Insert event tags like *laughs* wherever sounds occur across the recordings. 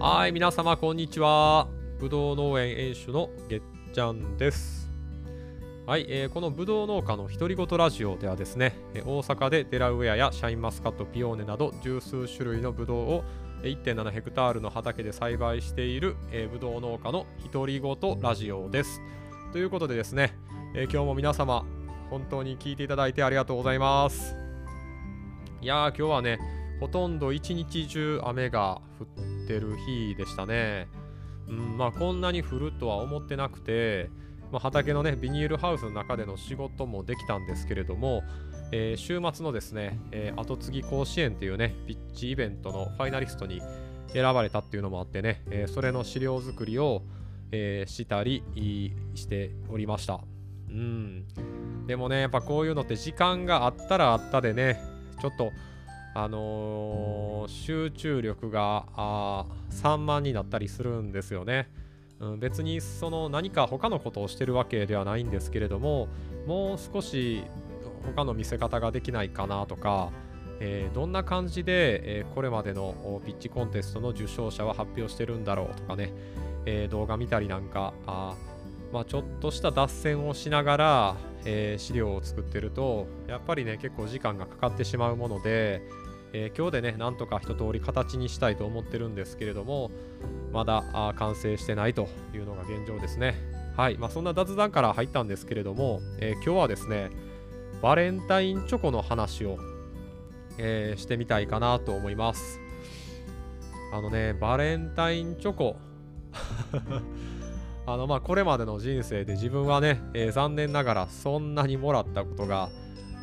はい、皆様こんにちは。ぶどう農園園主のげっちゃんです。はい、えーこのぶどう農家の独り言ラジオではですね、え大阪でデラウェアやシャインマスカット、ピオーネなど十数種類のぶどうをえ1.7ヘクタールの畑で栽培している、えーぶどう農家の独り言ラジオです。ということでですね、えー今日も皆様本当に聞いていただいてありがとうございます。いやー今日はね、ほとんど一日中雨が降っててる日でしたね。うん、まあこんなに降るとは思ってなくて、まあ、畑のねビニールハウスの中での仕事もできたんですけれども、えー週末のですね、えー後継ぎ甲子園っていうねピッチイベントのファイナリストに選ばれたっていうのもあってね、えーそれの資料作りを、えしたりしておりました。うん、でもねやっぱこういうのって時間があったらあったでねちょっとあのー集中力があー散漫になったりするんですよね。うん、別にその何か他のことをしてるわけではないんですけれどももう少し他の見せ方ができないかなとか、えーどんな感じで、えーこれまでのおピッチコンテストの受賞者は発表してるんだろうとかね、えー動画見たりなんかあーまあ、ちょっとした脱線をしながら、えー資料を作ってるとやっぱりね結構時間がかかってしまうもので、えー今日でねなんとか一通り形にしたいと思ってるんですけれどもまだあ完成してないというのが現状ですね。はい。まあそんな雑談から入ったんですけれども、えー今日はですねバレンタインチョコの話を、えーしてみたいかなと思います。あのねバレンタインチョコ。*laughs* あのまあこれまでの人生で自分はね、えー残念ながらそんなにもらったことが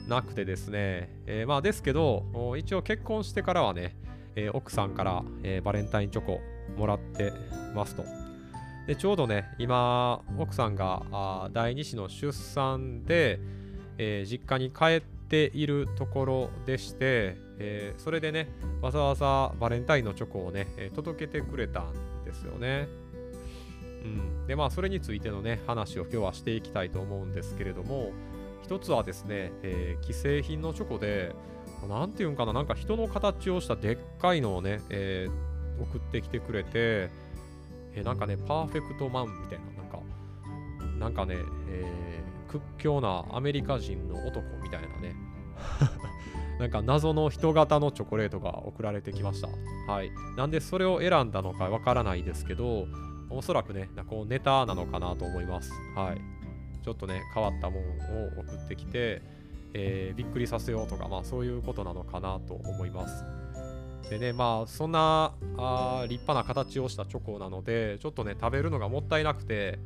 なくてですね、えーまあですけど一応結婚してからはね、えー奥さんから、えーバレンタインチョコもらってますとでちょうどね今奥さんが第2子の出産で、えー実家に帰っているところでして、えーそれでねわざわざバレンタインのチョコをね、え届けてくれたんですよね。うん、でまあそれについてのね話を今日はしていきたいと思うんですけれども一つはですね、えー既製品のチョコでなんていうんかななんか人の形をしたでっかいのをね、えー送ってきてくれて、えーなんかねパーフェクトマンみたいななんかなんかね、えー屈強なアメリカ人の男みたいなね *laughs* なんか謎の人型のチョコレートが送られてきました。はい。なんでそれを選んだのかわからないですけど、おそらくね、なこうネタなのかなと思います。はい。ちょっとね、変わったものを送ってきて、えーびっくりさせようとか、まあそういうことなのかなと思います。でね、まあそんなあ立派な形をしたチョコなので、ちょっとね、食べるのがもったいなくて、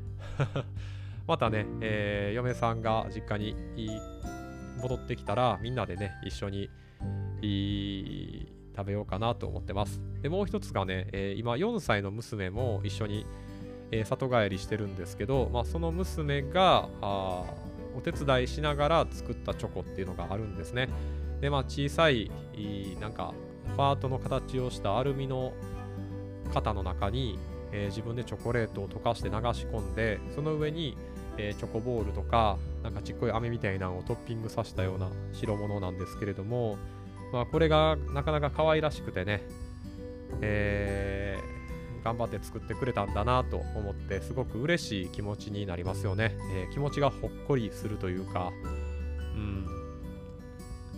*laughs* またね、えー嫁さんが実家に戻ってきたら、みんなでね、一緒に食べようかなと思ってます。で、もう一つがね、えー今4歳の娘も一緒に、えー里帰りしてるんですけど、まあ、その娘があお手伝いしながら作ったチョコっていうのがあるんですね。で、まあ、小さい、なんか、ハートの形をしたアルミの型の中に、えー自分でチョコレートを溶かして流し込んで、その上に、えーチョコボールとか、なんかちっこい飴みたいなのをトッピングさせたような白物なんですけれども、まあ、これがなかなか可愛らしくてね、えー頑張って作ってくれたんだなと思って、すごく嬉しい気持ちになりますよね。えー気持ちがほっこりするというか、うん。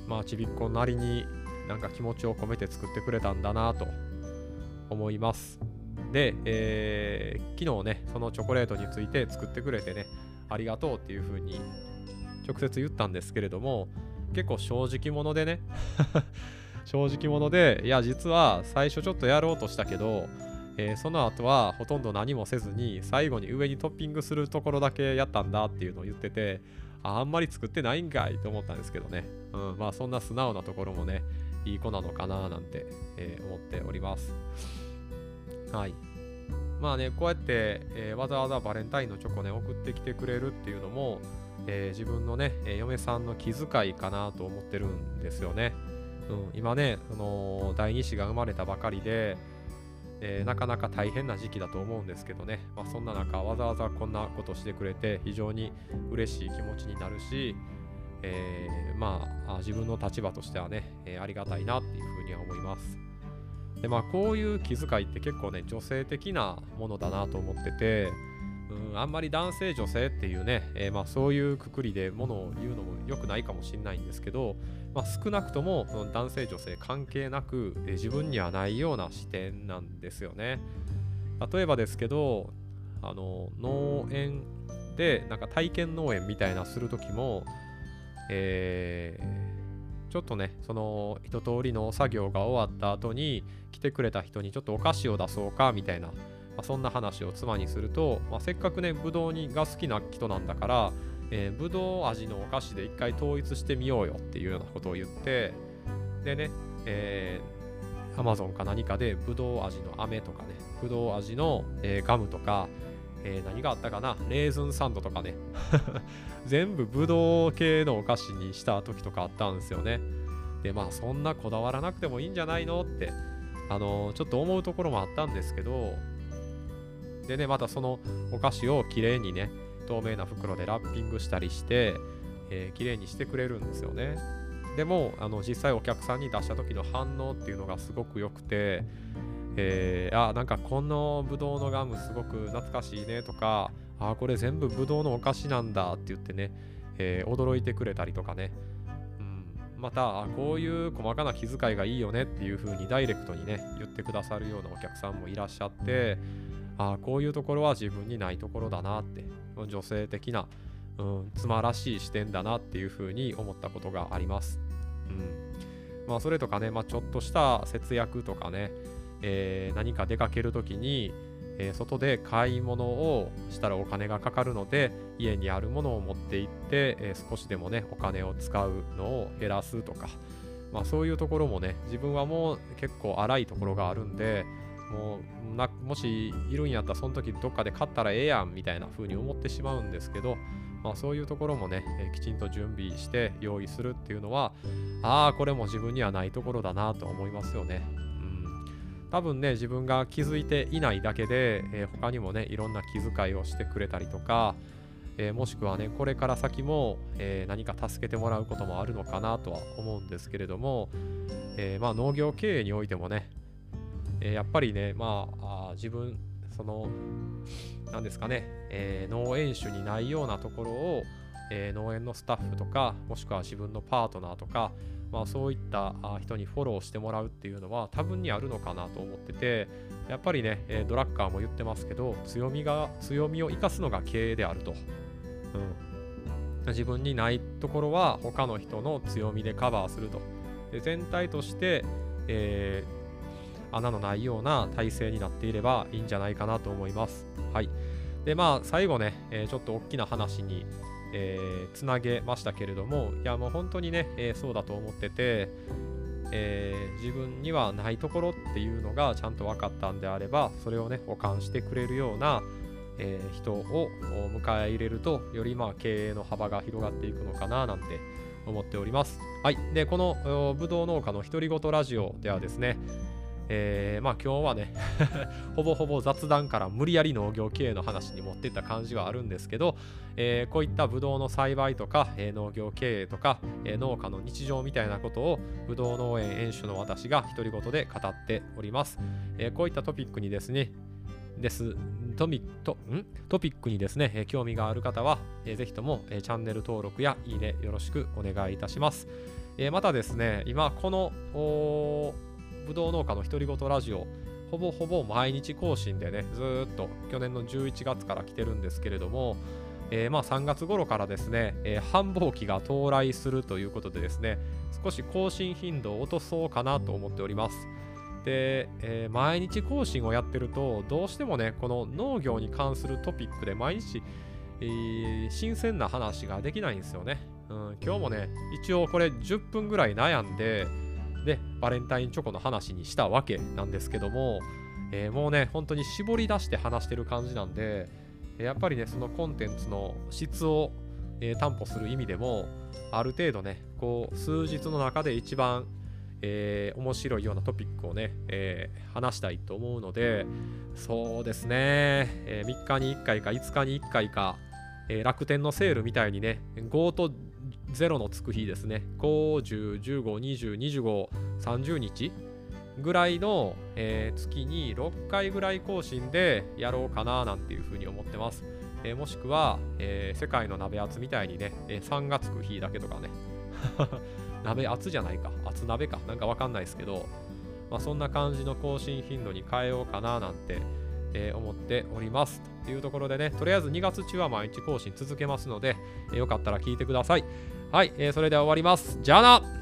まあ、ちびっこなりになんか気持ちを込めて作ってくれたんだなと思います。で、えー昨日ね、そのチョコレートについて作ってくれてね、ありがとうっていう風に直接言ったんですけれども、結構正直者でね、*laughs* 正直者で、いや、実は最初ちょっとやろうとしたけど、えーその後はほとんど何もせずに、最後に上にトッピングするところだけやったんだっていうのを言ってて、ああんまり作ってないんかいと思ったんですけどね、うん、まあそんな素直なところもね、いい子なのかななんて、えー思っております。はい。まあね、こうやって、えーわざわざバレンタインのチョコね、送ってきてくれるっていうのも、え自分のね、え嫁さんの気遣いかなと思ってるんですよね。うん、今ね、その第二子が生まれたばかりで、えーなかなか大変な時期だと思うんですけどね、まあ、そんな中、わざわざこんなことしてくれて、非常に嬉しい気持ちになるし、えーまあ、自分の立場としてはね、えーありがたいなっていうふうには思います。でまあこういう気遣いって結構ね女性的なものだなと思っててうんあんまり男性女性っていうね、え、まあそういうくくりでものを言うのも良くないかもしれないんですけど、まあ、少なくとも男性女性関係なく、自分にはないような視点なんですよね。例えばですけどあの農園でなんか体験農園みたいなする時もえー、ちょっとねその一通りの作業が終わった後に来てくれた人にちょっとお菓子を出そうかみたいな、まあ、そんな話を妻にすると、まあ、せっかくねぶどうが好きな人なんだからえー、ぶどう味のお菓子で一回統一してみようよっていうようなことを言ってでね、えー、Amazon か何かでぶどう味の飴とかねぶどう味の、えー、ガムとか、えー、何があったかなレーズンサンドとかね *laughs* 全部ぶどう系のお菓子にした時とかあったんですよね。で、まあそんなこだわらなくてもいいんじゃないのって、あのー、ちょっと思うところもあったんですけど、でね、またそのお菓子をきれいにね、透明な袋でラッピングしたりして、えー、綺麗にしてくれるんですよね。でもあの実際お客さんに出した時の反応っていうのがすごく良くて、えー、あなんかこのぶどうのガムすごく懐かしいねとかあこれ全部ぶどうのお菓子なんだって言ってね、えー、驚いてくれたりとかね、うん、またこういう細かな気遣いがいいよねっていう風にダイレクトにね言ってくださるようなお客さんもいらっしゃってああこういうところは自分にないところだなって。女性的な、うん、妻らしい視点だなっていう風に思ったことがあります。うん。まあ、それとかね、まあ、ちょっとした節約とかね、えー、何か出かけるときに、えー、外で買い物をしたらお金がかかるので家にあるものを持って行って、えー、少しでもねお金を使うのを減らすとか、まあ、そういうところもね自分はもう結構荒いところがあるんでもうなもしいるんやったらその時どっかで買ったらええやんみたいな風に思ってしまうんですけど、まあ、そういうところもね、えー、きちんと準備して用意するっていうのはああこれも自分にはないところだなと思いますよね。多分ね自分が気づいていないだけで、えー、他にもねいろんな気遣いをしてくれたりとか、えー、もしくはねこれから先も、えー、何か助けてもらうこともあるのかなとは思うんですけれども、えまあ、農業経営においてもね、えやっぱりねまあ自分その何ですかね、え農園主にないようなところを、え農園のスタッフとかもしくは自分のパートナーとかまあ、そういった人にフォローしてもらうっていうのは多分にあるのかなと思っててやっぱりねえドラッカーも言ってますけど強みが強みを生かすのが経営であると、うん、自分にないところは他の人の強みでカバーすると。で全体として、えー、穴のないような体制になっていればいいんじゃないかなと思いますはいでまあ最後ね、えー、ちょっと大きな話にえー、つなげましたけれどもいやもう本当にね、えー、そうだと思ってて、えー、自分にはないところっていうのがちゃんと分かったんであればそれをね補完してくれるような、え人を迎え入れるとよりまあ経営の幅が広がっていくのかななんて思っております。はい。で、このぶどう農家の独り言ラジオではですね、えー、まあ今日はね *laughs* ほぼほぼ雑談から無理やり農業経営の話に持ってった感じはあるんですけど、えー、こういったブドウの栽培とか、えー、農業経営とか、え農家の日常みたいなことをブドウ農園園主の私が独り言で語っております、えこういったトピックにですねですトミトん？トピックにですね、え興味がある方は、えー、ぜひとも、えチャンネル登録やいいねよろしくお願いいたします。えまたですね、今このぶどう農家の独り言ラジオ。ほぼほぼ毎日更新でねずっと去年の11月から来てるんですけれども、えー、まあ3月頃からですね、えー、繁忙期が到来するということでですね少し更新頻度を落とそうかなと思っております。で、えー、毎日更新をやってるとどうしてもねこの農業に関するトピックで毎日、えー、新鮮な話ができないんですよね、うん、今日もね一応これ10分ぐらい悩んででバレンタインチョコの話にしたわけなんですけども、えー、もうね本当に絞り出して話してる感じなんでやっぱりねそのコンテンツの質を、えー、担保する意味でもある程度ねこう数日の中で一番えー、面白いようなトピックをね、えー、話したいと思うので、そうですね、えー、3日に1回か5日に1回か、え楽天のセールみたいにね、5と0のつく日ですね。5、10、15、20、25、30日ぐらいの、えー、月に6回ぐらい更新でやろうかななんていうふうに思ってます。えー、もしくは、えー、世界の鍋厚みたいにね、え、3がつく日だけとかね。*laughs* 鍋厚じゃないか。厚鍋か。なんかわかんないですけど、まあ、そんな感じの更新頻度に変えようかななんて、え、思っております。というところでね、とりあえず2月中は毎日更新続けますので、え、よかったら聞いてください。はい、えー、それでは終わります。じゃあな